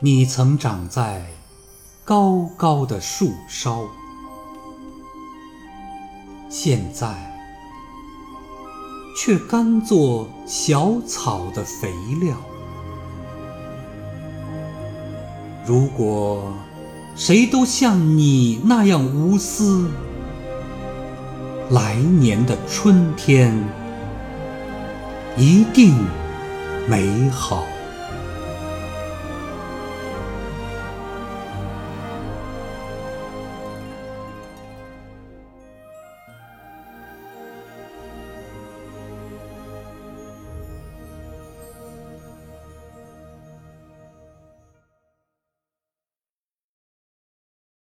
你曾长在高高的树梢现在却甘做小草的肥料。如果谁都像你那样无私来年的春天一定美好。